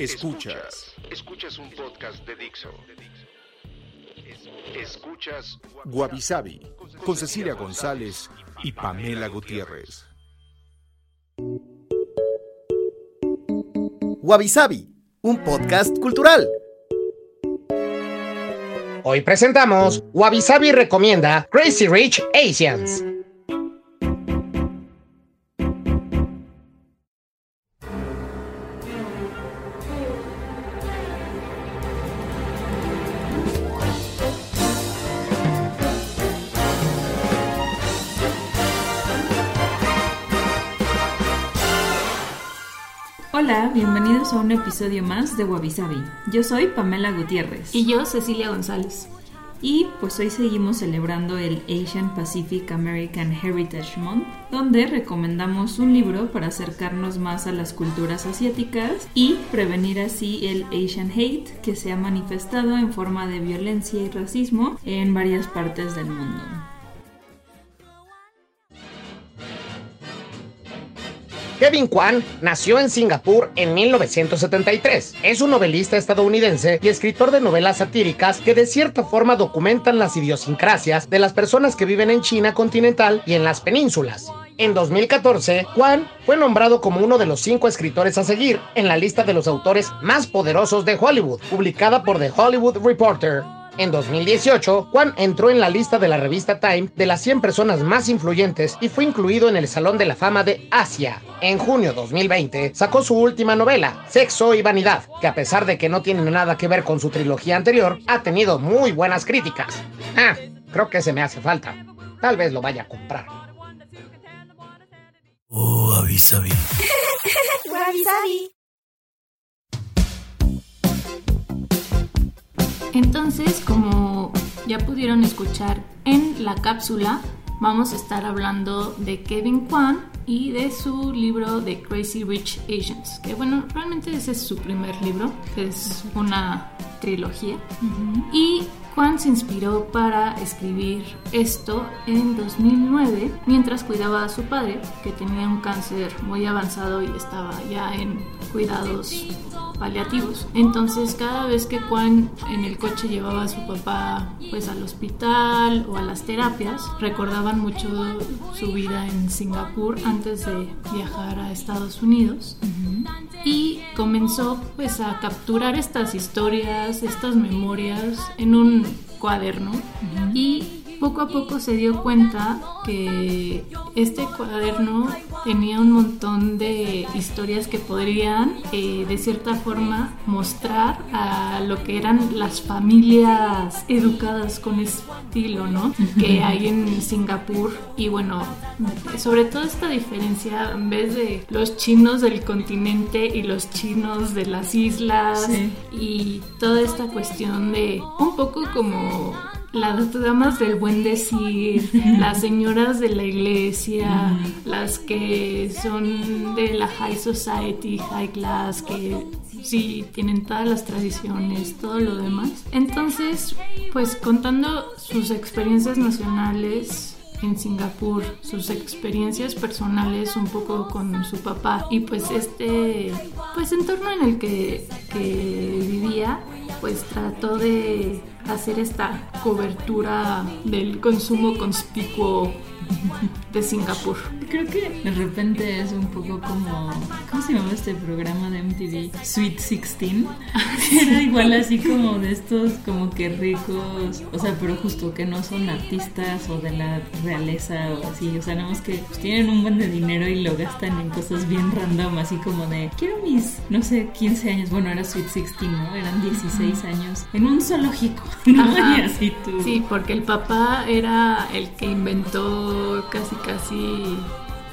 Escuchas. Escuchas un podcast de Dixo. Escuchas Guavi con Cecilia González y Pamela Gutiérrez. Wabi un podcast cultural. Hoy presentamos Wabi recomienda Crazy Rich Asians. Bienvenidos a un episodio más de Wabi Yo soy Pamela Gutiérrez. Y yo, Cecilia González. Y pues hoy seguimos celebrando el Asian Pacific American Heritage Month, donde recomendamos un libro para acercarnos más a las culturas asiáticas y prevenir así el Asian Hate que se ha manifestado en forma de violencia y racismo en varias partes del mundo. Kevin Kwan nació en Singapur en 1973. Es un novelista estadounidense y escritor de novelas satíricas que de cierta forma documentan las idiosincrasias de las personas que viven en China continental y en las penínsulas. En 2014, Kwan fue nombrado como uno de los cinco escritores a seguir en la lista de los autores más poderosos de Hollywood, publicada por The Hollywood Reporter. En 2018, Juan entró en la lista de la revista Time de las 100 personas más influyentes y fue incluido en el Salón de la Fama de Asia. En junio 2020, sacó su última novela, Sexo y Vanidad, que a pesar de que no tiene nada que ver con su trilogía anterior, ha tenido muy buenas críticas. Ah, creo que se me hace falta. Tal vez lo vaya a comprar. Oh, avisabi. Entonces, como ya pudieron escuchar en la cápsula, vamos a estar hablando de Kevin Kwan y de su libro de Crazy Rich Asians, que bueno, realmente ese es su primer libro, que es una trilogía. Y Kwan se inspiró para escribir esto en 2009 mientras cuidaba a su padre, que tenía un cáncer muy avanzado y estaba ya en cuidados paliativos. Entonces cada vez que Juan en el coche llevaba a su papá pues al hospital o a las terapias, recordaban mucho su vida en Singapur antes de viajar a Estados Unidos. Y comenzó pues a capturar estas historias, estas memorias en un cuaderno y poco a poco se dio cuenta que este cuaderno tenía un montón de historias que podrían eh, de cierta forma mostrar a lo que eran las familias educadas con estilo, ¿no? Que hay en Singapur. Y bueno, sobre todo esta diferencia en vez de los chinos del continente y los chinos de las islas y toda esta cuestión de un poco como las damas del buen decir, las señoras de la iglesia, las que son de la high society, high class, que sí tienen todas las tradiciones, todo lo demás. Entonces, pues contando sus experiencias nacionales en Singapur, sus experiencias personales un poco con su papá y pues este pues entorno en el que, que vivía, pues trató de hacer esta cobertura del consumo conspicuo de Singapur. Creo que de repente es un poco como. ¿Cómo se llama este programa de MTV? Sweet 16. Era igual así como de estos, como que ricos. O sea, pero justo que no son artistas o de la realeza o así. O sea, nada más que pues, tienen un buen de dinero y lo gastan en cosas bien random, así como de. Quiero mis, no sé, 15 años. Bueno, era Sweet 16, ¿no? Eran 16 años. En un zoológico. ¿no? Y así tú. Sí, porque el papá era el que inventó casi casi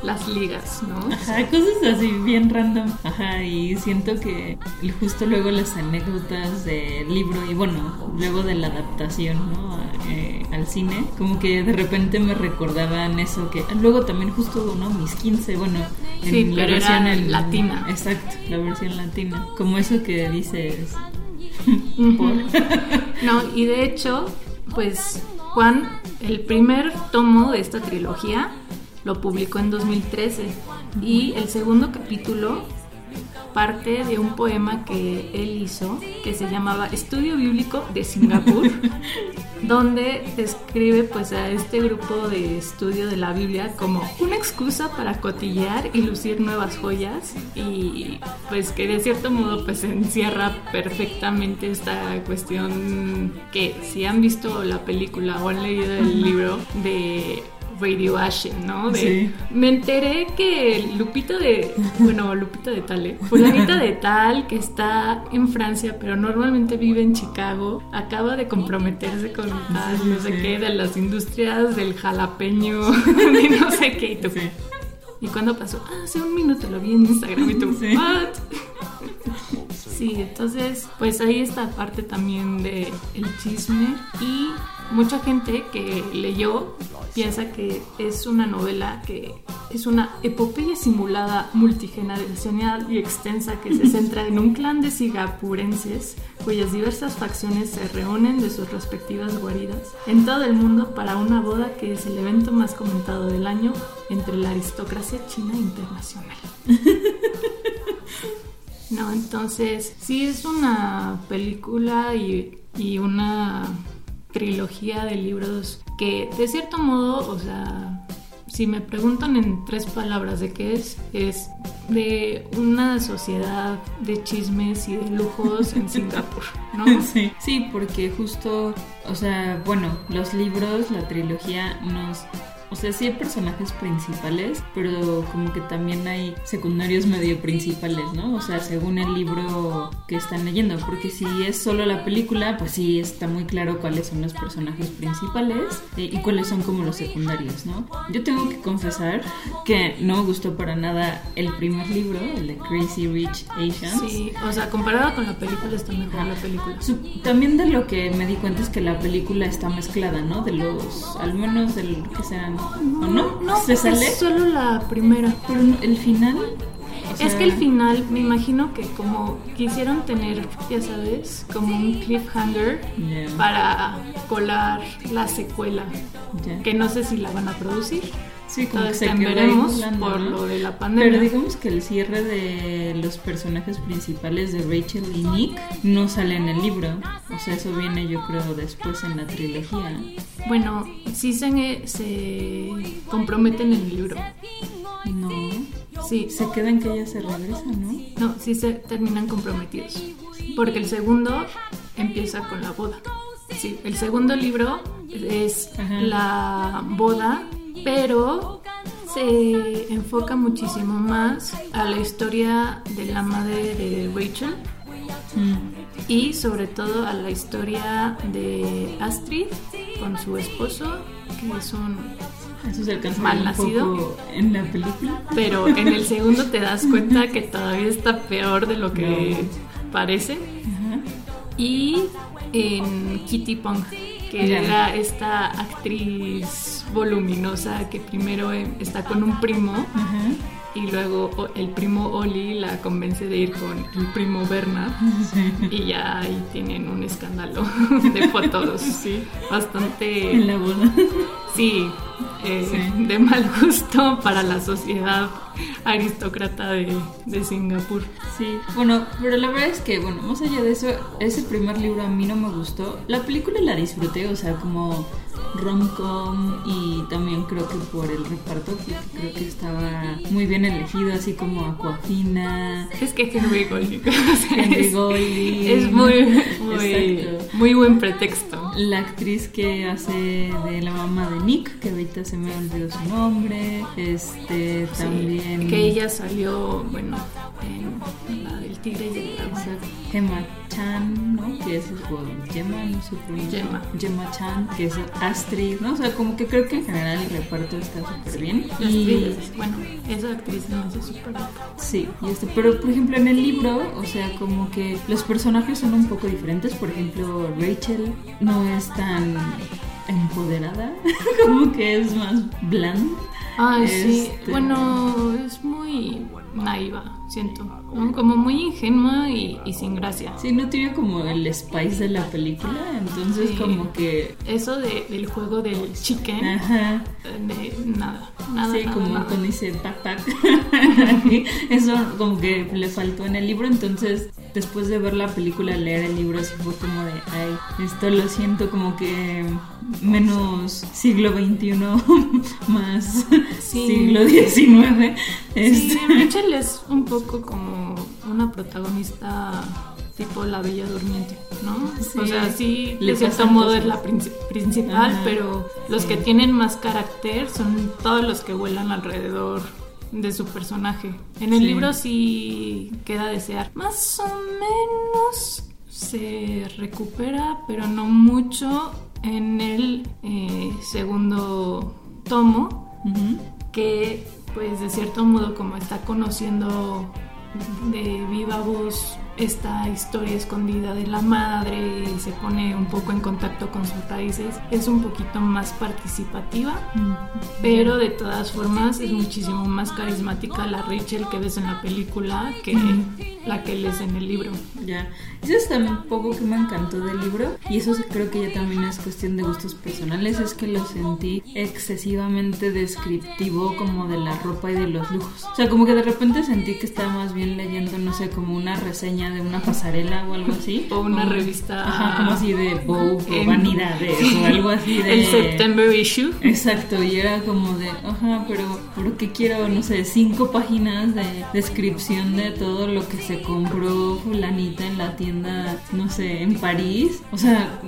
las ligas, ¿no? Ajá, cosas así bien random. Ajá, y siento que justo luego las anécdotas del libro y bueno, luego de la adaptación, ¿no? Eh, al cine, como que de repente me recordaban eso que luego también justo, ¿no? Mis 15, bueno, en sí, la versión latina. Exacto, la versión latina. Como eso que dices. no, y de hecho, pues Juan, el primer tomo de esta trilogía lo publicó en 2013 y el segundo capítulo parte de un poema que él hizo que se llamaba Estudio Bíblico de Singapur, donde describe pues a este grupo de estudio de la Biblia como una excusa para cotillear y lucir nuevas joyas y pues que de cierto modo pues encierra perfectamente esta cuestión que si han visto la película o han leído el libro de Radio Ashen, ¿no? De, Me enteré que Lupita de, bueno, Lupita de Tal, ¿eh? Fulanita de Tal, que está en Francia, pero normalmente vive en Chicago, acaba de comprometerse con tal, no sé qué, de las industrias del jalapeño, de no sé qué, y tú, ¿Y cuándo pasó? Ah, hace un minuto lo vi en Instagram y tú, ¿what? Sí, entonces, pues ahí está parte también de el chisme y mucha gente que leyó piensa que es una novela que es una epopeya simulada multigeneracional y extensa que se centra en un clan de singapurenses cuyas diversas facciones se reúnen de sus respectivas guaridas en todo el mundo para una boda que es el evento más comentado del año entre la aristocracia china internacional. No, entonces sí es una película y, y una trilogía de libros que de cierto modo, o sea, si me preguntan en tres palabras de qué es, es de una sociedad de chismes y de lujos en Singapur, ¿no? Sí, sí, porque justo, o sea, bueno, los libros, la trilogía nos o sea, sí hay personajes principales, pero como que también hay secundarios medio principales, ¿no? O sea, según el libro que están leyendo, porque si es solo la película, pues sí está muy claro cuáles son los personajes principales eh, y cuáles son como los secundarios, ¿no? Yo tengo que confesar que no me gustó para nada el primer libro, el de Crazy Rich Asians. Sí, o sea, comparado con la película está mejor la película. también de lo que me di cuenta es que la película está mezclada, ¿no? De los, al menos del que sean no? No, ¿Se sale? es solo la primera. Pero el final. es que el final, me imagino que como quisieron tener, ya sabes, como un cliffhanger para colar la secuela, que no sé si la van a producir. Sí, como que se veremos por lo de la pandemia. Pero digamos que el cierre de los personajes principales de Rachel y Nick no sale en el libro. O sea, eso viene yo creo después en la trilogía. Bueno, sí se, se comprometen en el libro. No. Sí. Se quedan que ella se regresa, ¿no? No, sí se terminan comprometidos. Porque el segundo empieza con la boda. Sí, el segundo libro es la boda pero se enfoca muchísimo más a la historia de la madre de Rachel mm. y sobre todo a la historia de Astrid con su esposo, que es un mal nacido en la película. Pero en el segundo te das cuenta que todavía está peor de lo que parece. Y en Kitty Pong que era esta actriz voluminosa que primero em, está con un primo y luego el primo Oli la convence de ir con el primo Bernard y ya ahí tienen un escándalo de fotos bastante en la boda. Sí, eh, de mal gusto para la sociedad aristócrata de, de, Singapur. Sí, bueno, pero la verdad es que, bueno, más allá de eso, ese primer libro a mí no me gustó. La película la disfruté, o sea, como rom-com y también creo que por el reparto creo que estaba muy bien elegido así como Aquafina. Es que Henry Golding. Henry es, muy muy, muy buen pretexto. La actriz que hace de la mamá de Nick que ahorita se me olvidó su nombre este también que ella salió bueno en la del tigre y el dragón. Gemma Chan, ¿no? Que es Gemma, no sé Gemma. Gemma Chan, que es Astrid, ¿no? O sea, como que creo que en general el reparto está súper bien. Las Y bueno, esa actriz no hace súper guapa. Sí, y este, pero por ejemplo en el libro, o sea, como que los personajes son un poco diferentes. Por ejemplo, Rachel no es tan empoderada, como que es más bland. Ay, sí. Este- Bueno, es muy naiva, siento. ¿no? Como muy ingenua y, y sin gracia. Sí, no tiene como el spice de la película, entonces Sí. como que... Eso de, del juego del chicken, Ajá. de nada, nada. Sí, nada, como nada. cuando dice tac tac. Eso como que le faltó en el libro, entonces después de ver la película, leer el libro, sí fue como de, ay, esto lo siento como que menos siglo XXI, más Sí. siglo XIX. Sí, Este, Rachel es un poco como una protagonista tipo la Bella Durmiente, ¿no? Sí. O sea, sí, de cierto modo es la princi- principal, Ajá. pero los Sí. que tienen más carácter son todos los que vuelan alrededor de su personaje. En el Sí. libro sí queda a desear. Más o menos se recupera, pero no mucho en el eh, segundo tomo que pues de cierto modo como está conociendo de viva voz esta historia escondida de la madre y se pone un poco en contacto con sus raíces, es un poquito más participativa, pero de todas formas es muchísimo más carismática la Rachel que ves en la película que la que lees en el libro. Ya, eso es también un poco que me encantó del libro y eso creo que ya también es cuestión de gustos personales, es que lo sentí excesivamente descriptivo como de la ropa y de los lujos. O sea, como que de repente sentí que estaba más bien leyendo, no sé, como una reseña de una pasarela o algo así. O una revista- Ajá, como así de Vogue o Vanidades o algo así de... El September issue. Exacto, y era como de, ajá, pero ¿por qué quiero, no sé, cinco páginas de descripción de todo lo que se compró fulanita en la tienda, no sé, en París? O sea,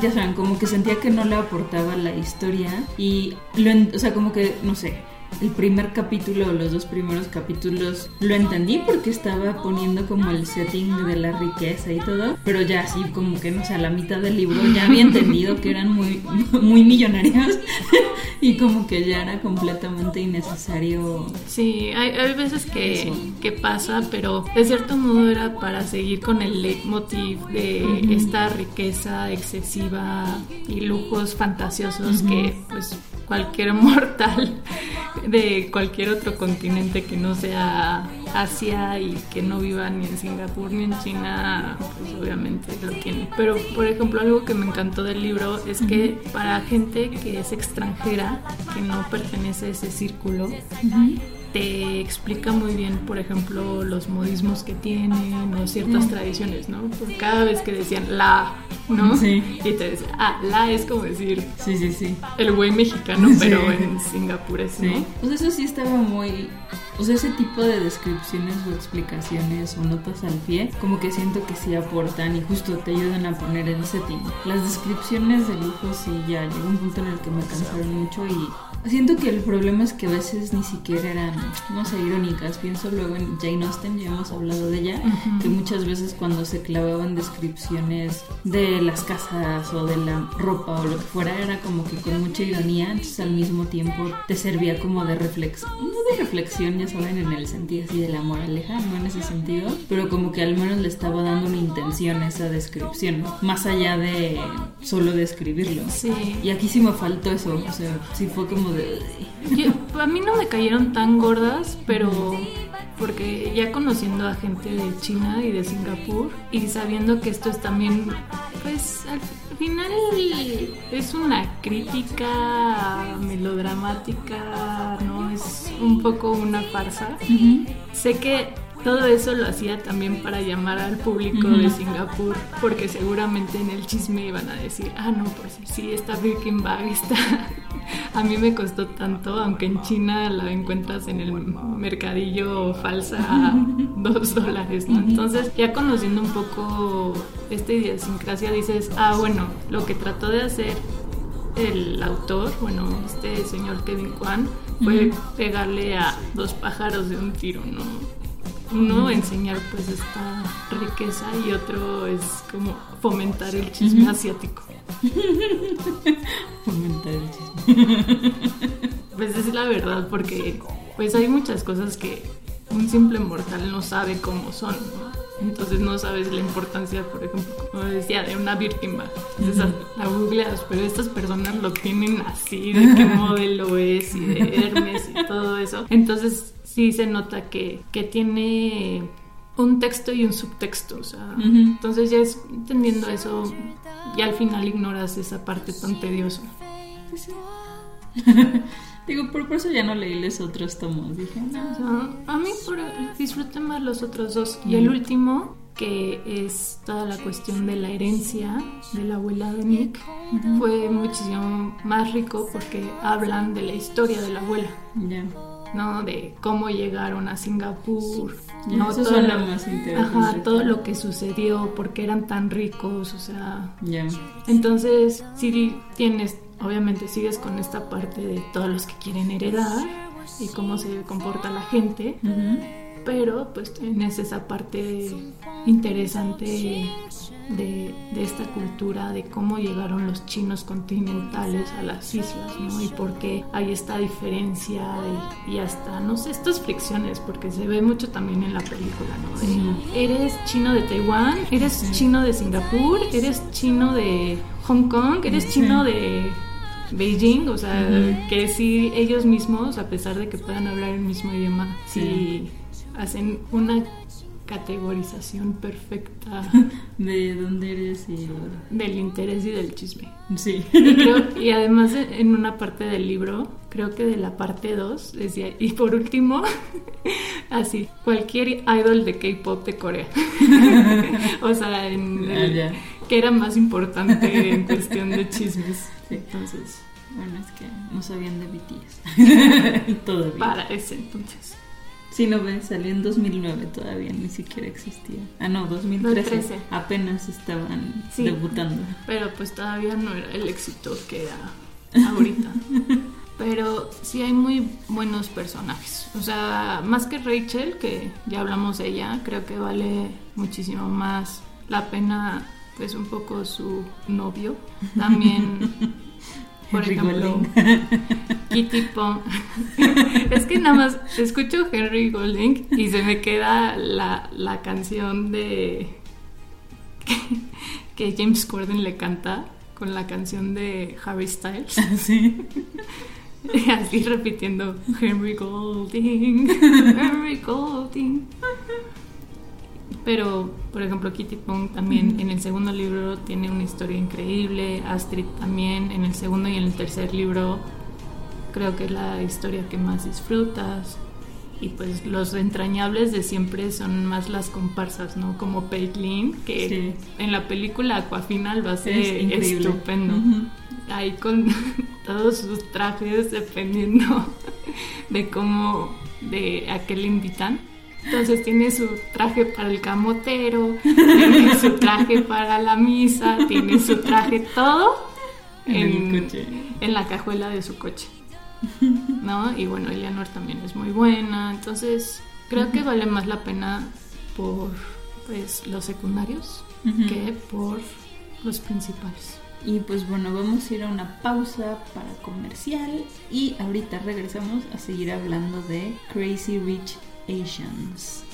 ya saben, como que sentía que no le aportaba la historia y, lo, o sea, como que, no sé. El primer capítulo o los dos primeros capítulos lo entendí porque estaba poniendo como el setting de la riqueza y todo, pero ya así como que no sé, a la mitad del libro ya había entendido que eran muy, muy millonarios y como que ya era completamente innecesario. Sí, hay, hay veces que, que pasa, pero de cierto modo era para seguir con el leitmotiv de esta riqueza excesiva y lujos fantasiosos que pues cualquier mortal de cualquier otro continente que no sea Asia y que no viva ni en Singapur ni en China, pues obviamente lo tiene. Pero por ejemplo algo que me encantó del libro es que para gente que es extranjera, que no pertenece a ese círculo, te explica muy bien, por ejemplo, los modismos que tienen o ciertas tradiciones, ¿no? Porque cada vez que decían la, ¿no? Sí. Y te decía, ah, la es como decir Sí, sí, sí. el güey mexicano, Sí. pero en Singapur es, Sí. ¿no? Pues eso sí estaba muy... O sea, ese tipo de descripciones o explicaciones o notas al pie, como que siento que sí aportan y justo te ayudan a poner el setting. Las descripciones de lujo sí ya llegó un punto en el que me cansaron mucho y siento que el problema es que a veces ni siquiera eran, no sé, irónicas. Pienso luego en Jane Austen, ya hemos hablado de ella, que muchas veces cuando se clavaban descripciones de las casas o de la ropa o lo que fuera, era como que con mucha ironía, entonces al mismo tiempo te servía como de reflexión, no de reflexión, ya saben, en el sentido así de la moraleja, no en ese sentido, pero como que al menos le estaba dando una intención a esa descripción, más allá de solo describirlo. Sí. Y aquí sí me faltó eso, o sea, sí fue como de... Yo- a mí no me cayeron tan gordas, pero porque ya conociendo a gente de China y de Singapur y sabiendo que esto es también, pues al final es una crítica melodramática, ¿no? Es un poco una farsa. Sé que todo eso lo hacía también para llamar al público de Singapur, porque seguramente en el chisme iban a decir, ah, no, pues sí, esta Birkin Bag está... A mí me costó tanto, aunque en China la encuentras en el mercadillo falsa a dos dólares, ¿no? Entonces, ya conociendo un poco esta idiosincrasia, dices, ah, bueno, lo que trató de hacer el autor, bueno, este señor Kevin Kwan, fue pegarle a dos pájaros de un tiro, ¿no? Uno enseñar pues esta riqueza y otro es como fomentar el chisme asiático. Fomentar el chisme. Pues es la verdad porque pues hay muchas cosas que un simple mortal no sabe cómo son, ¿no? Entonces no sabes la importancia, por ejemplo, como decía, de una víctima. Entonces la googleas, pero estas personas lo tienen así, de qué modelo es y de Hermes y todo eso. Entonces sí se nota que, que tiene un texto y un subtexto, o sea, entonces ya es entendiendo eso, y al final ignoras esa parte tan tediosa. Digo, por, por eso ya no leí los otros tomos. Dije, no. O sea, a mí por, disfruté más los otros dos. Y el último, que es toda la cuestión de la herencia de la abuela de Nick, fue muchísimo más rico porque hablan de la historia de la abuela. Ya. ¿No? De cómo llegaron a Singapur, ¿no? eso Todo lo- más interesante. Ajá, todo lo que sucedió, por qué eran tan ricos, o sea... Entonces, si tienes, obviamente sigues con esta parte de todos los que quieren heredar y cómo se comporta la gente. Pero pues tienes esa parte interesante de, de esta cultura, de cómo llegaron los chinos continentales a las islas, ¿no? Y por qué hay esta diferencia de- y hasta, no sé, estas fricciones, porque se ve mucho también en la película, ¿no? De, eres chino de Taiwán, eres chino de Singapur, eres chino de Hong Kong, eres chino de... Beijing, o sea, que sí ellos mismos, a pesar de que puedan hablar el mismo idioma, sí hacen una categorización perfecta De dónde eres y. del interés y del chisme. Sí. Y, creo- y además en una parte del libro, creo que de la parte 2, decía, y por último, así, cualquier idol de K-pop de Corea. o sea, en Ah, el- que era más importante en cuestión de chismes. Sí. Entonces, Bueno, es que no sabían de BTS. todavía. para ese entonces. Sí, no ven, salió en 2009 todavía, ni siquiera existía. Ah, no, 2013. 2013. Apenas estaban Sí. debutando. Pero pues todavía no era el éxito que era ahorita. Pero sí hay muy buenos personajes. O sea, más que Rachel, que ya hablamos de ella, creo que vale muchísimo más la pena, pues un poco su novio. También, por Henry ejemplo. Kitty Pong. es que nada más escucho Henry Golding y se me queda la, la canción de que, que James Corden le canta con la canción de Harry Styles. sí. Así repitiendo Henry Golding, Henry Golding. Pero, por ejemplo, Kitty Pong también en el segundo libro tiene una historia increíble. Astrid también en el segundo y en el tercer libro creo que es la historia que más disfrutas. Y pues los entrañables de siempre son más las comparsas, ¿no? Como Peitlin, que Sí. en la película Aquafinal va a ser Es estupendo. Ahí con todos sus trajes dependiendo de cómo, de a qué le invitan. Entonces tiene su traje para el camotero, tiene su traje para la misa, tiene su traje todo En el en, coche. en la cajuela de su coche. ¿No? Y bueno, Eleanor también es muy buena. Entonces, creo que vale más la pena por pues los secundarios que por los principales. Y pues bueno, vamos a ir a una pausa para comercial y ahorita regresamos a seguir hablando de Crazy Rich Asians.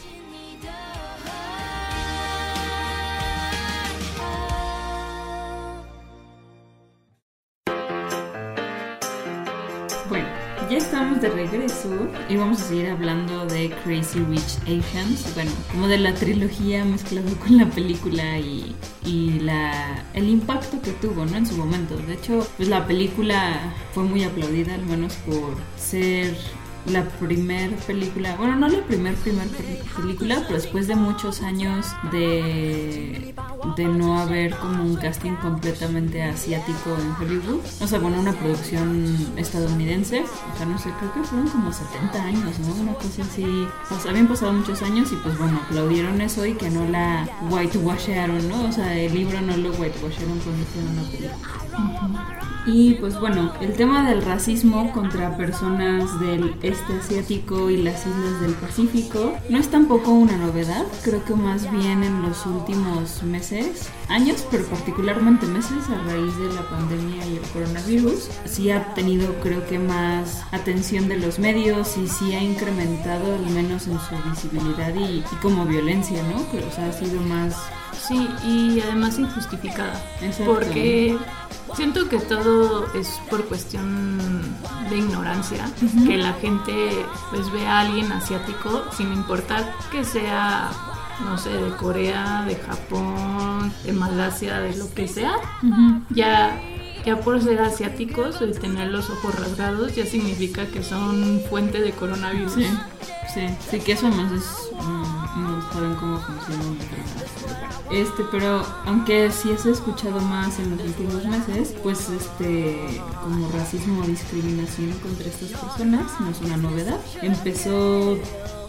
Bueno, ya estamos de regreso y vamos a seguir hablando de Crazy Rich Asians, bueno, como de la trilogía mezclado con la película y, y la, el impacto que tuvo, ¿no? En su momento. De hecho, pues la película fue muy aplaudida, al menos por ser la primer película, bueno, no la primer, primer pe- película, pero después de muchos años de, de no haber como un casting completamente asiático en Hollywood, o sea, bueno, una producción estadounidense, o sea, no sé, creo que fueron como 70 años, ¿no? Una cosa así, pues habían pasado muchos años y pues bueno, aplaudieron eso y que no la whitewasharon, ¿no? O sea, el libro no lo whitewasharon cuando hicieron la película. Y pues bueno, el tema del racismo contra personas del este asiático y las islas del Pacífico no es tampoco una novedad, creo que más bien en los últimos meses, años, pero particularmente meses a raíz de la pandemia y el coronavirus, sí ha tenido creo que más atención de los medios y sí ha incrementado al menos en su visibilidad y, como violencia, ¿no? Que o sea, ha sido más Sí, y además injustificada. Porque siento que todo es por cuestión de ignorancia, que la gente pues ve a alguien asiático sin importar que sea no sé, de Corea, de Japón, de Malasia, de lo que sea, ya ya por ser asiáticos, el tener los ojos rasgados ya significa que son fuente de coronavirus. Sí, sí, sí que eso es, no saben cómo funciona este, pero aunque sí has escuchado más en los últimos meses, pues este, como racismo o discriminación contra estas personas no es una novedad. Empezó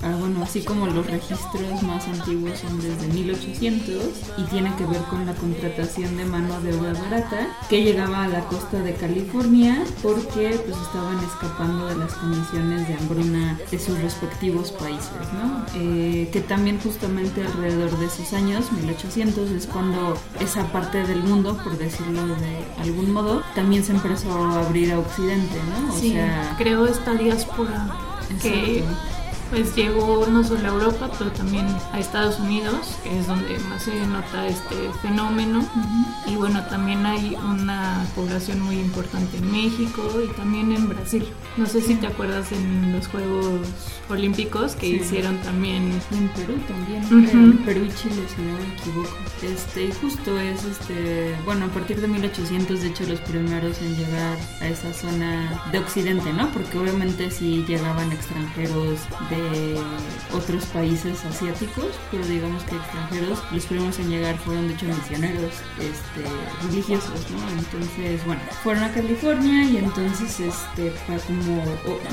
Ah, bueno, así como los registros más antiguos son desde 1800 y tiene que ver con la contratación de mano de obra barata que llegaba a la costa de California porque pues estaban escapando de las condiciones de hambruna de sus respectivos países, ¿no? Eh, que también justamente alrededor de esos años, 1800, es cuando esa parte del mundo, por decirlo de algún modo, también se empezó a abrir a Occidente, ¿no? O sí, sea, creo esta diáspora que pues llegó no solo a Europa, pero también a Estados Unidos, que es donde más se nota este fenómeno. Y bueno, también hay una población muy importante en México y también en Brasil. No sé si te acuerdas en los Juegos Olímpicos que hicieron también. En Perú también, en Perú y Chile, si no me equivoco. Este, justo es, este, bueno, a partir de 1800, de hecho, los primeros en llegar a esa zona de Occidente, ¿no? Porque obviamente si llegaban extranjeros de otros países asiáticos, pero digamos que extranjeros, los primeros en llegar fueron de hecho misioneros este, religiosos, ¿no? Entonces, bueno, fueron a California y entonces este, fue como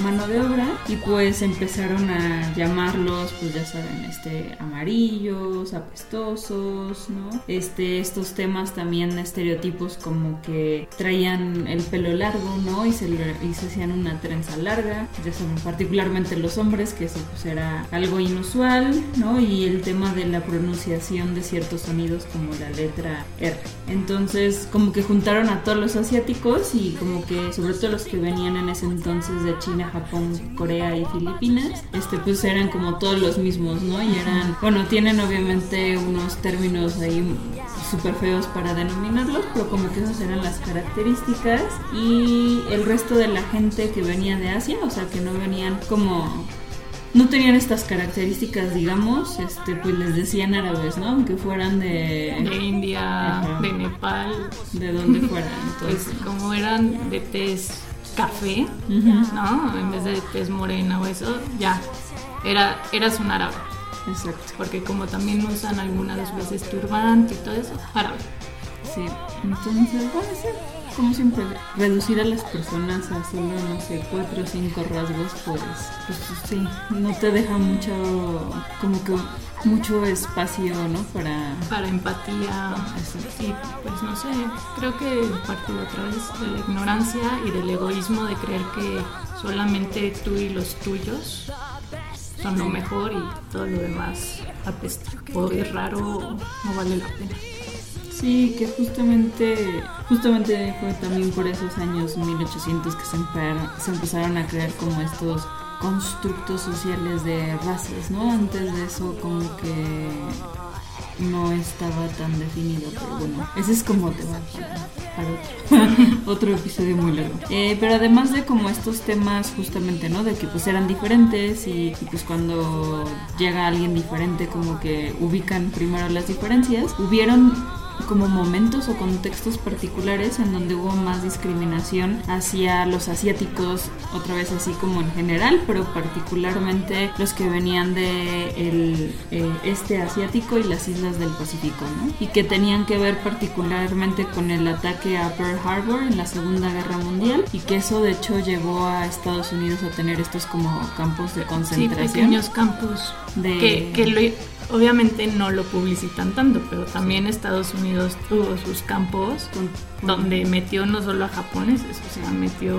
mano de obra y pues empezaron a llamarlos, pues ya saben, este, amarillos, apestosos, ¿no? Este, estos temas también estereotipos como que traían el pelo largo, ¿no? Y se, y se hacían una trenza larga, ya saben, particularmente los hombres que pues era algo inusual, ¿no? Y el tema de la pronunciación de ciertos sonidos como la letra R. Entonces, como que juntaron a todos los asiáticos y como que sobre todo los que venían en ese entonces de China, Japón, Corea y Filipinas, este pues eran como todos los mismos, ¿no? Y eran, bueno, tienen obviamente unos términos ahí súper feos para denominarlos, pero como que esas eran las características y el resto de la gente que venía de Asia, o sea, que no venían como no tenían estas características, digamos, este, pues les decían árabes, ¿no? Aunque fueran de... De India, de Nepal. De donde fueran. Pues como eran de tez café, ¿no? En vez de tez morena o eso, ya, era, eras un árabe. Exacto. Porque como también usan algunas veces turbante y todo eso, árabe. Sí, entonces, bueno, sí como siempre, reducir a las personas a solo, no sé, cuatro o cinco rasgos, pues, pues sí, no te deja mucho, como que mucho espacio, ¿no? Para... Para empatía. Sí, pues no sé, creo que parte otra vez de la ignorancia y del egoísmo de creer que solamente tú y los tuyos son lo mejor y todo lo demás apesta. O es raro, no vale la pena. Sí, que justamente, justamente fue también por esos años 1800 que se, se empezaron a crear como estos constructos sociales de razas, ¿no? Antes de eso como que no estaba tan definido, pero bueno, ese es como tema para, otro, otro, episodio muy largo. Eh, pero además de como estos temas justamente, ¿no? De que pues eran diferentes y, y, pues cuando llega alguien diferente como que ubican primero las diferencias, hubieron como momentos o contextos particulares en donde hubo más discriminación hacia los asiáticos, otra vez así como en general, pero particularmente los que venían de el eh, este asiático y las islas del Pacífico, ¿no? Y que tenían que ver particularmente con el ataque a Pearl Harbor en la Segunda Guerra Mundial y que eso de hecho llevó a Estados Unidos a tener estos como campos de concentración. Sí, pequeños campos. De... Que, que lo obviamente no lo publicitan tanto, pero también Estados Unidos tuvo sus campos donde metió no solo a japoneses, o sea, metió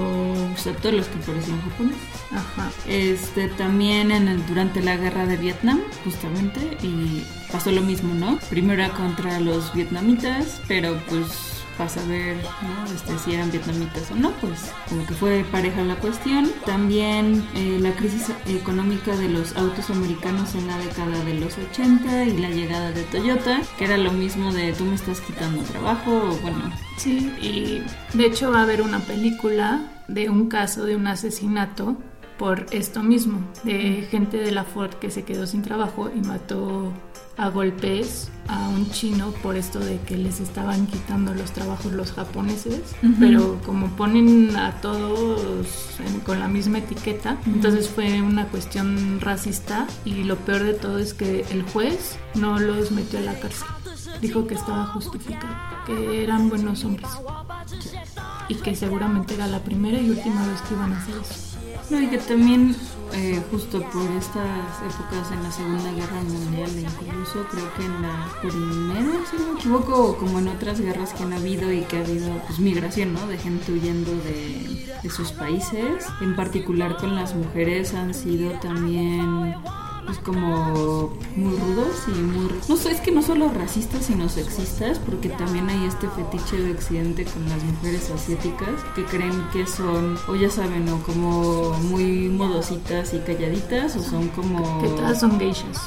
todos los que parecían japoneses. Ajá. Este, también en el, durante la guerra de Vietnam, justamente, y pasó lo mismo, ¿no? Primero contra los vietnamitas, pero pues para saber ¿no? este, si eran vietnamitas o no, pues como que fue pareja la cuestión. También eh, la crisis económica de los autos americanos en la década de los 80 y la llegada de Toyota, que era lo mismo de tú me estás quitando trabajo, o bueno. Sí, y de hecho va a haber una película de un caso de un asesinato por esto mismo, de gente de la Ford que se quedó sin trabajo y mató a golpes a un chino por esto de que les estaban quitando los trabajos los japoneses, pero como ponen a todos con la misma etiqueta, entonces fue una cuestión racista y lo peor de todo es que el juez no los metió a la cárcel. Dijo que estaba justificado, que eran buenos hombres y que seguramente era la primera y última vez que iban a hacer eso. No, y que también eh, justo por estas épocas en la Segunda Guerra Mundial, incluso creo que en la primera, si no me equivoco, como en otras guerras que han habido y que ha habido pues, migración, ¿no? De gente huyendo de, de sus países. En particular con las mujeres han sido también pues como muy rudos y muy... No sé, es que no solo racistas sino sexistas, porque también hay este fetiche de Occidente con las mujeres asiáticas que creen que son, o ya saben, o como muy modositas y calladitas, o son como... Que todas son geishas.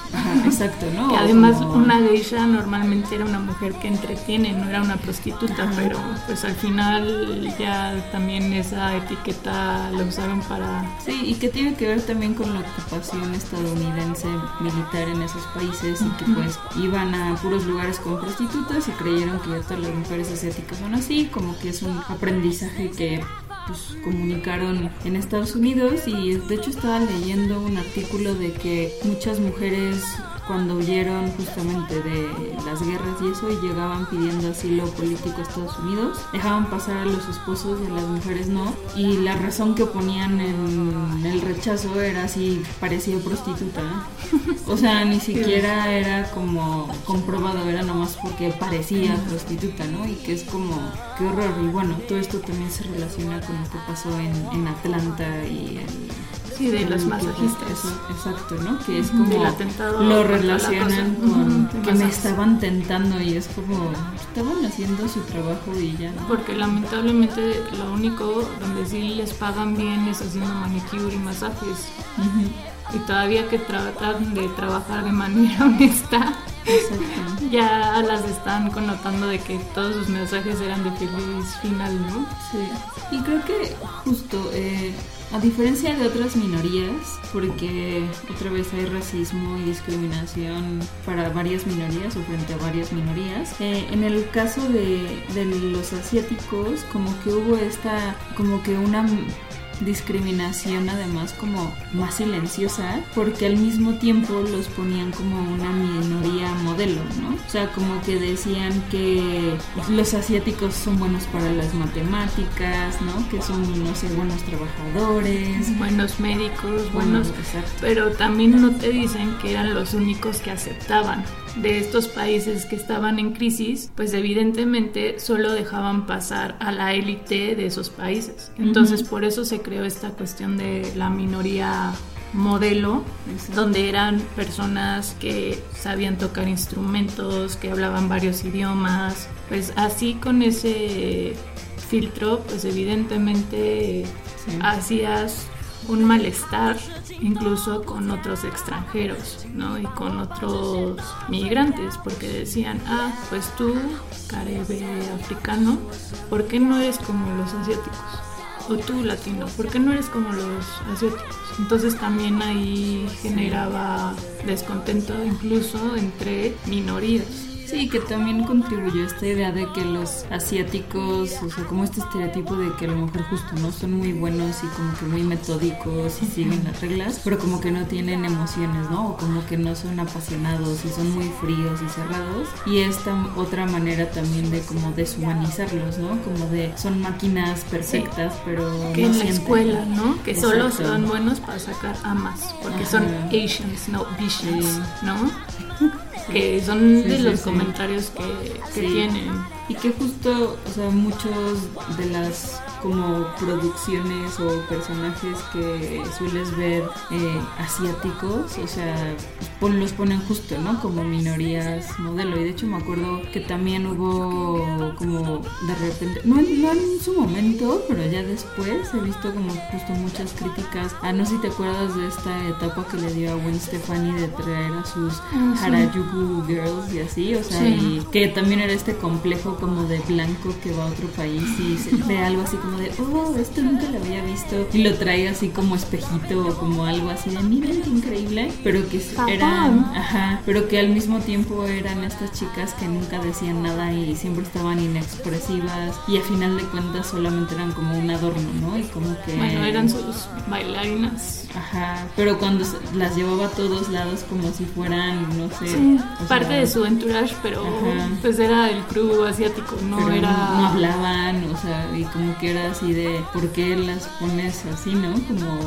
exacto, ¿no? Que además una geisha normalmente era una mujer que entretiene, no era una prostituta, pero pues al final ya también esa etiqueta la usaron para... Sí, y que tiene que ver también con la ocupación estadounidense militar en esos países y que pues iban a puros lugares con prostitutas y creyeron que ya todas las mujeres asiáticas son así, como que es un aprendizaje que pues comunicaron en Estados Unidos. Y de hecho estaba leyendo un artículo de que muchas mujeres cuando huyeron justamente de las guerras y eso y llegaban pidiendo asilo político a Estados Unidos, dejaban pasar a los esposos y a las mujeres no. Y la razón que ponían en el rechazo era si parecía prostituta. O sea, ni siquiera era como comprobado, era nomás porque parecía prostituta, ¿no? Y que es como, qué horror. Y bueno, todo esto también se relaciona con lo que pasó en, en Atlanta y en Sí, de los masajistas. exacto, ¿no? Que es como lo relacionan con que me estaban tentando y es como estaban haciendo su trabajo y ya. Porque lamentablemente lo único donde sí les pagan bien es haciendo manicure y masajes. Y todavía que tratan de trabajar de manera honesta, ya las están connotando de que todos sus mensajes eran de feliz final, ¿no? Sí. Y creo que justo eh, a diferencia de otras minorías, porque otra vez hay racismo y discriminación para varias minorías o frente a varias minorías, eh, en el caso de, de los asiáticos como que hubo esta, como que una discriminación además como más silenciosa porque al mismo tiempo los ponían como una minoría modelo, ¿no? O sea, como que decían que los asiáticos son buenos para las matemáticas, ¿no? Que son, no sé, buenos trabajadores. Buenos médicos, buenos... Pero también no te dicen que eran los únicos que aceptaban de estos países que estaban en crisis, pues evidentemente solo dejaban pasar a la élite de esos países. Entonces por eso se creó esta cuestión de la minoría modelo, donde eran personas que sabían tocar instrumentos, que hablaban varios idiomas, pues así con ese filtro, pues evidentemente hacías un malestar incluso con otros extranjeros, ¿no? Y con otros migrantes, porque decían, ah, pues tú, caribe africano, ¿por qué no eres como los asiáticos? O tú, latino, ¿por qué no eres como los asiáticos? Entonces también ahí generaba descontento incluso entre minorías. Sí, que también contribuyó esta idea de que los asiáticos, o sea, como este estereotipo de que a lo mejor justo no son muy buenos y como que muy metódicos y siguen las reglas, pero como que no tienen emociones, ¿no? O como que no son apasionados y son muy fríos y cerrados. Y esta otra manera también de como deshumanizarlos, ¿no? Como de son máquinas perfectas, pero que no en la escuela, ¿no? Que solo son buenos para sacar amas, porque son. Asians, no Visions, Sí. ¿no? Que son Sí, de sí, los sí. comentarios que, que tienen. Y que justo, o sea, muchos de las como producciones o personajes que sueles ver eh, asiáticos, o sea, pon- los ponen justo, ¿no? Como minorías modelo. Y de hecho me acuerdo que también hubo como de repente, no, en- no en su momento, pero ya después he visto como justo muchas críticas. Ah, no sé si te acuerdas de esta etapa que le dio a Gwen Stefani de traer a sus Ah, sí. Harajuku Girls y así, o sea, Sí. y que también era este complejo como de blanco que va a otro país y se ve algo así como de, oh, esto nunca lo había visto y lo trae así como espejito o como algo así de, miren qué increíble, pero que eran, ajá, pero que al mismo tiempo eran estas chicas que nunca decían nada y siempre estaban inexpresivas y a final de cuentas solamente eran como un adorno, ¿no? Y como que... Bueno, eran sus bailarinas. Ajá, pero cuando las llevaba a todos lados como si fueran, no sé... Sí, parte sea, de su entourage, pero Ajá. pues era el crew asiático, no pero era... no, no hablaban, o sea, y como que era así de, ¿por qué las pones así, no? Como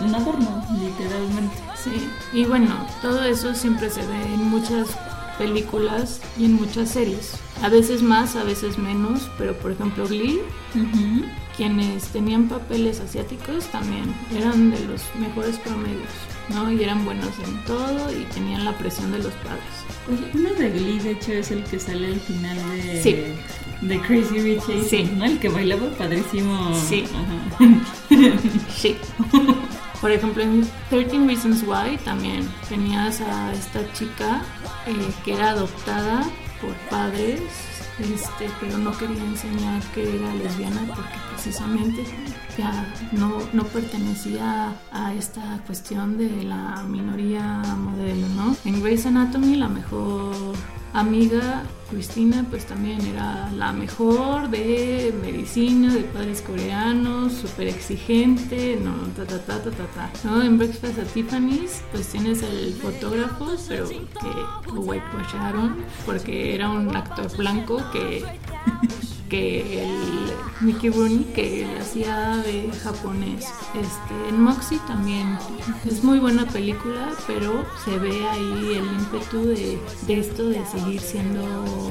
un adorno, literalmente. Sí, y bueno, todo eso siempre se ve en muchas películas y en muchas series. A veces más, a veces menos, pero por ejemplo Glee, quienes tenían papeles asiáticos también eran de los mejores promedios, ¿no? Y eran buenos en todo y tenían la presión de los padres. Pues uno de Glee, de hecho, es el que sale al final de, Sí. De Crazy Rich Sí. ¿no? El que bailaba padrísimo. Sí. Ajá. Sí. Por ejemplo, en 13 Reasons Why también tenías a esta chica eh, que era adoptada por padres, este, pero no quería enseñar que era lesbiana porque precisamente ya no, no pertenecía a esta cuestión de la minoría modelo, ¿no? En Grey's Anatomy la mejor amiga Cristina pues también era la mejor de medicina, de padres coreanos, súper exigente, no, ta ta ta ta ta ta. En Breakfast at Tiffany's pues tienes el fotógrafo pero que lo whitewasharon porque era un actor blanco que que el Mickey Rooney que le hacía de japonés. Este, en Moxie también es muy buena película, pero se ve ahí el ímpetu de, esto de seguir siendo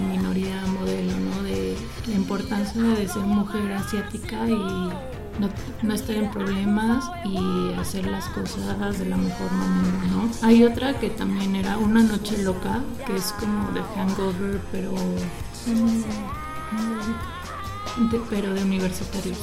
minoría modelo, ¿no? De la importancia de ser mujer asiática y no, no estar en problemas y hacer las cosas de la mejor manera, ¿no? Hay otra que también era Una Noche Loca, que es como de Hangover, pero de- pero de universitarios.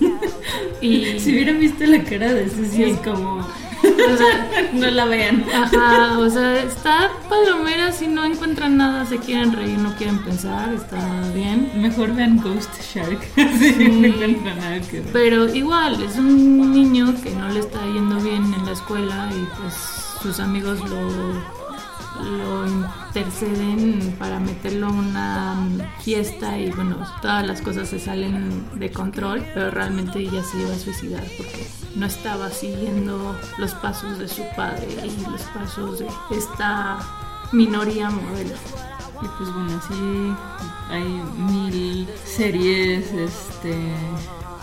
y Si hubieran visto la cara de Ceci, Sí. es como... o sea, no la vean. Ajá, o sea, está palomera si no encuentran nada, se quieren reír, no quieren pensar, está bien. Mejor vean Ghost Shark. Sí. no encuentran nada que ver. Pero igual, es un niño que no le está yendo bien en la escuela y pues sus amigos lo, lo interceden para meterlo a una fiesta y bueno, todas las cosas se salen de control, pero realmente ella se iba a suicidar porque no estaba siguiendo los pasos de su padre y los pasos de esta minoría modelo. Y pues bueno, sí, hay mil series, este,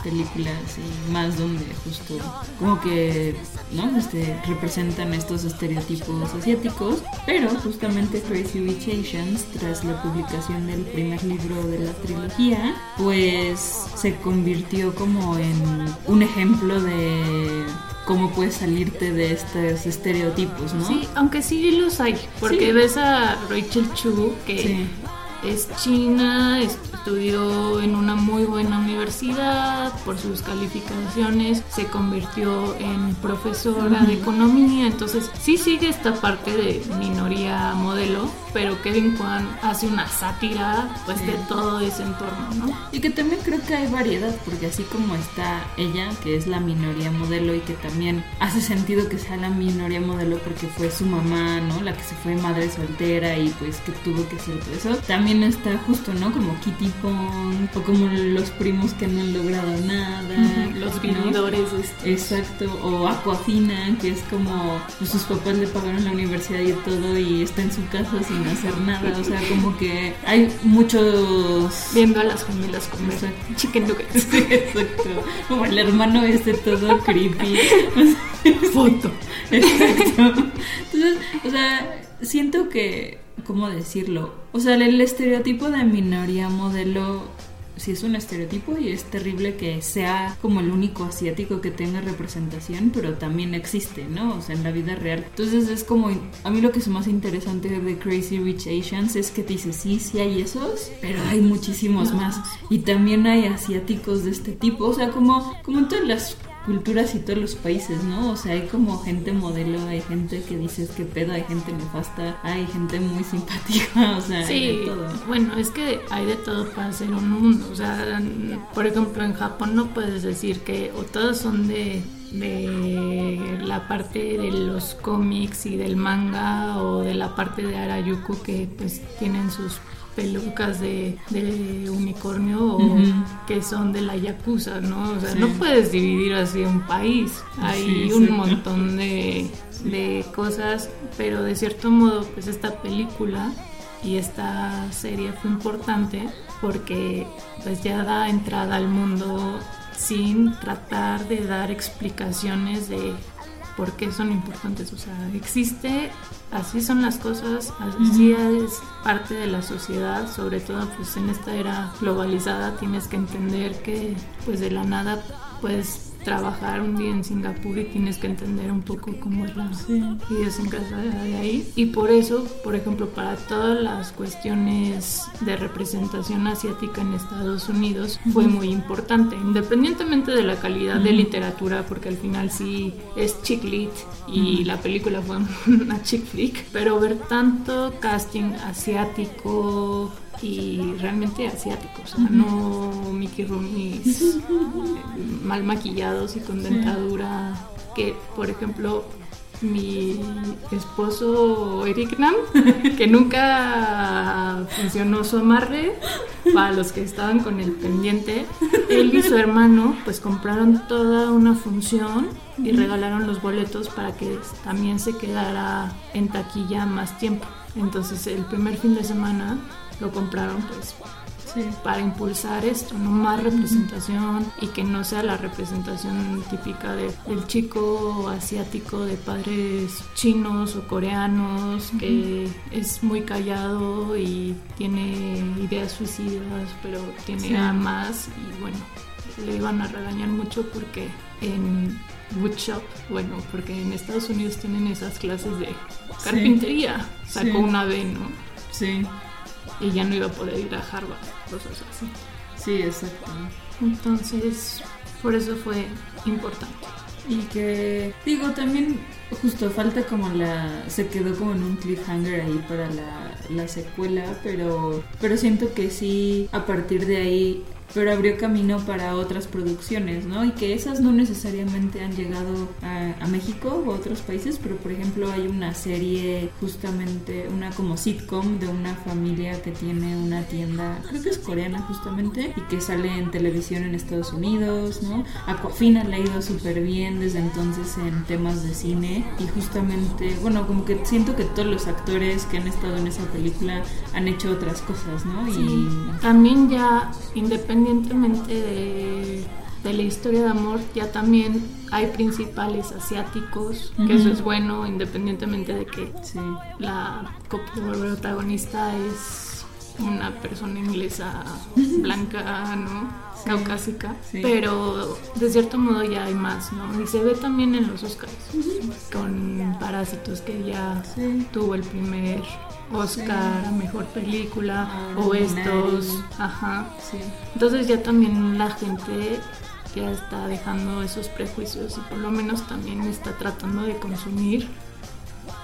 películas y más donde justo como que, ¿no? Este, representan estos estereotipos asiáticos, pero justamente Crazy Rich Asians, tras la publicación del primer libro de la trilogía, pues se convirtió como en un ejemplo de cómo puedes salirte de estos estereotipos, ¿no? Sí, aunque sí los hay, porque Sí. ves a Rachel Chu que Sí. Es china, estudió en una muy buena universidad por sus calificaciones, se convirtió en profesora de economía, entonces sí sigue esta parte de minoría modelo, pero Kevin Kwan hace una sátira pues de todo ese entorno, ¿no? Y que también creo que hay variedad, porque así como está ella, que es la minoría modelo y que también hace sentido que sea la minoría modelo porque fue su mamá, ¿no? La que se fue madre soltera y pues que tuvo que hacer todo eso. También está justo, ¿no? Como Kitty Pong o como los primos que no han logrado nada. Los vividores. Exacto. O Aquafina, que es como pues, sus papás le pagaron la universidad y todo y está en su casa sin hacer nada. O sea, como que hay muchos... Viendo a las gemelas comer chicken nuggets. exacto. Como el hermano este todo creepy. Foto. Exacto. Entonces, o sea, siento que, ¿cómo decirlo? O sea, el estereotipo de minoría modelo sí es un estereotipo y es terrible que sea como el único asiático que tenga representación, pero también existe, ¿no? O sea, en la vida real. Entonces es como, a mí lo que es más interesante de Crazy Rich Asians es que te dice, sí, sí hay esos, pero hay muchísimos más. Y también hay asiáticos de este tipo, o sea, como, como en todas las culturas y todos los países, ¿no? O sea, hay como gente modelo, hay gente que dices que pedo, hay gente nefasta, hay gente muy simpática, o sea, sí, todo. Bueno, es que hay de todo para ser un mundo, o sea, por ejemplo, en Japón no puedes decir que o todos son de de la parte de los cómics y del manga o de la parte de Arayuku que pues tienen sus pelucas de, unicornio o que son de la yakuza, ¿no? O sea, no puedes dividir así un país. Hay un montón de, de cosas, pero de cierto modo, pues esta película y esta serie fue importante porque pues ya da entrada al mundo sin tratar de dar explicaciones de por qué son importantes. O sea, existe, así son las cosas, así es parte de la sociedad, sobre todo pues en esta era globalizada tienes que entender que pues de la nada puedes trabajar un día en Singapur y tienes que entender un poco cómo es la idiosincrasia de ahí. Y por eso, por ejemplo, para todas las cuestiones de representación asiática en Estados Unidos fue muy importante, independientemente de la calidad de literatura, porque al final sí es chick lit y la película fue una chick flick, pero ver tanto casting asiático, y realmente asiáticos, no Mickey Roomies eh, mal maquillados y con dentadura, que por ejemplo mi esposo Eric Nam, que nunca funcionó su amarre, para los que estaban con el pendiente, él y su hermano pues compraron toda una función y regalaron los boletos para que también se quedara en taquilla más tiempo. Entonces el primer fin de semana lo compraron pues para impulsar esto, no más representación y que no sea la representación típica de, del chico asiático de padres chinos o coreanos que es muy callado y tiene ideas suicidas, pero tiene más y bueno, le iban a regañar mucho porque en woodshop, bueno, porque en Estados Unidos tienen esas clases de carpintería, sacó una B, ¿no? Sí y ya no iba a poder ir a Harvard, cosas así. Sí, exacto. Entonces, por eso fue importante. Y que, digo, también justo falta como la... Se quedó como en un cliffhanger ahí para la, la secuela, pero, pero siento que sí, a partir de ahí pero abrió camino para otras producciones, ¿no? Y que esas no necesariamente han llegado a, México o a otros países, pero por ejemplo hay una serie justamente, una como sitcom de una familia que tiene una tienda, creo que es coreana justamente, y que sale en televisión en Estados Unidos, ¿no? Aquafina le ha ido súper bien desde entonces en temas de cine y justamente, bueno, como que siento que todos los actores que han estado en esa película han hecho otras cosas, ¿no? Y también ya independientemente independientemente de, la historia de amor, ya también hay principales asiáticos, que eso es bueno, independientemente de que la protagonista es una persona inglesa blanca, ¿no? Caucásica, pero de cierto modo ya hay más, ¿no? Y se ve también en los Oscars, con Parásitos, que ya tuvo el primer Oscar a mejor película, ah, o estos, ajá. Entonces ya también la gente ya está dejando esos prejuicios y por lo menos también está tratando de consumir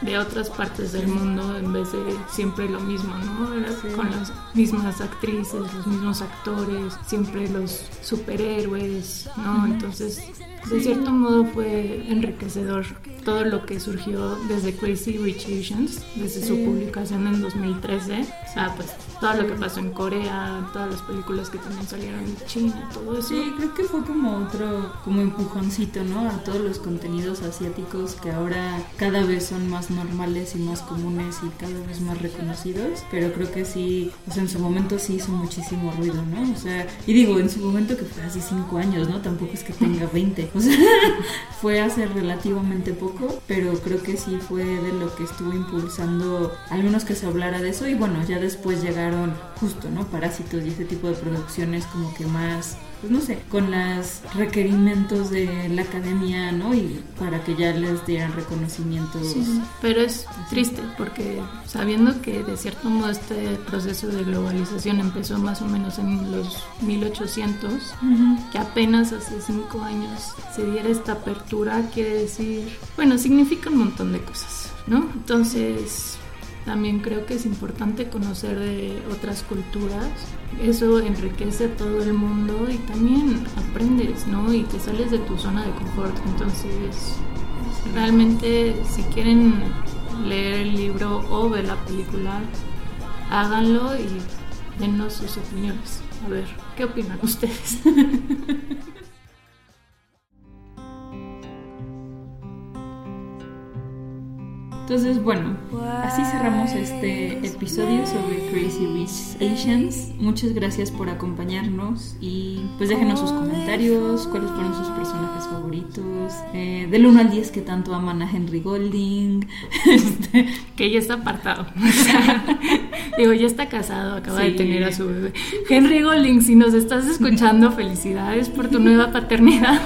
de otras partes del mundo en vez de siempre lo mismo, ¿no? Con las mismas actrices, los mismos actores, siempre los superhéroes, ¿no? Entonces, de cierto modo fue enriquecedor todo lo que surgió desde Crazy Rich Asians, desde su publicación en 2013, o sea, pues todo lo que pasó en Corea, todas las películas que también salieron en China, todo eso. Sí, creo que fue como otro, como empujoncito, ¿no? A todos los contenidos asiáticos que ahora cada vez son más normales y más comunes y cada vez más reconocidos, pero creo que sí, o sea, en su momento sí hizo muchísimo ruido, ¿no? O sea, y digo, en su momento que fue hace 5 años, ¿no? Tampoco es que tenga 20, o sea, fue hace relativamente poco, pero creo que sí fue de lo que estuvo impulsando, al menos que se hablara de eso y bueno, ya después llegaron justo, ¿no? Parásitos y ese tipo de producciones como que más pues no sé, con los requerimientos de la academia, ¿no? Y para que ya les dieran reconocimientos. Sí, pero es triste porque sabiendo que de cierto modo este proceso de globalización empezó más o menos en los 1800, que apenas hace cinco años se diera esta apertura, quiere decir, bueno, significa un montón de cosas, ¿no? Entonces también creo que es importante conocer de otras culturas. Eso enriquece a todo el mundo y también aprendes, ¿no? Y te sales de tu zona de confort. Entonces, realmente si quieren leer el libro o ver la película, háganlo y denos sus opiniones. A ver, ¿qué opinan ustedes? Entonces, bueno, así cerramos este episodio sobre Crazy Rich Asians. Muchas gracias por acompañarnos y pues déjenos sus comentarios, cuáles fueron sus personajes favoritos, eh, del 1 al 10 que tanto aman a Henry Golding, este, que ya está apartado. digo, ya está casado, acaba de tener a su bebé. Henry Golding, si nos estás escuchando, felicidades por tu nueva paternidad.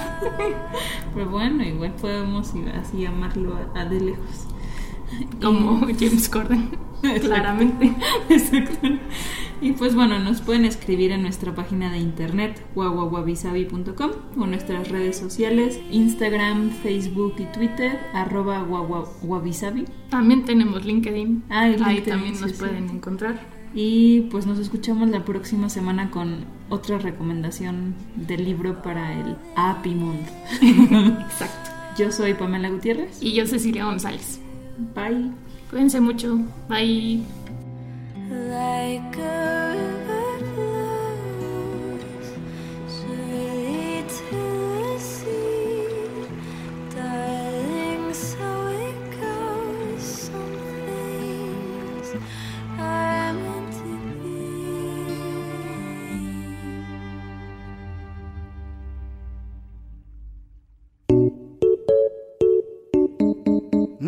Pero bueno, igual podemos así amarlo a de lejos. como James Corden, claramente. Exacto. Y pues bueno, nos pueden escribir en nuestra página de internet guaguaguabisabi.com o nuestras redes sociales Instagram, Facebook y Twitter arroba guaguaguabisabi. También tenemos LinkedIn. Ah, Ahí también nos pueden encontrar. Y pues nos escuchamos la próxima semana con otra recomendación del libro para el Happy Month. Exacto. Yo soy Pamela Gutiérrez. Y yo Cecilia González. Bye. Cuídense mucho. Bye.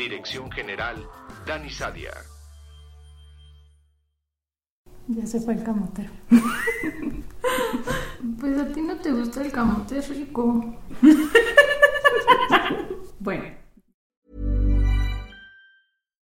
Dirección General, Dani Sadia. Ya se fue el camotero. pues a ti no te gusta el camote, es rico. bueno.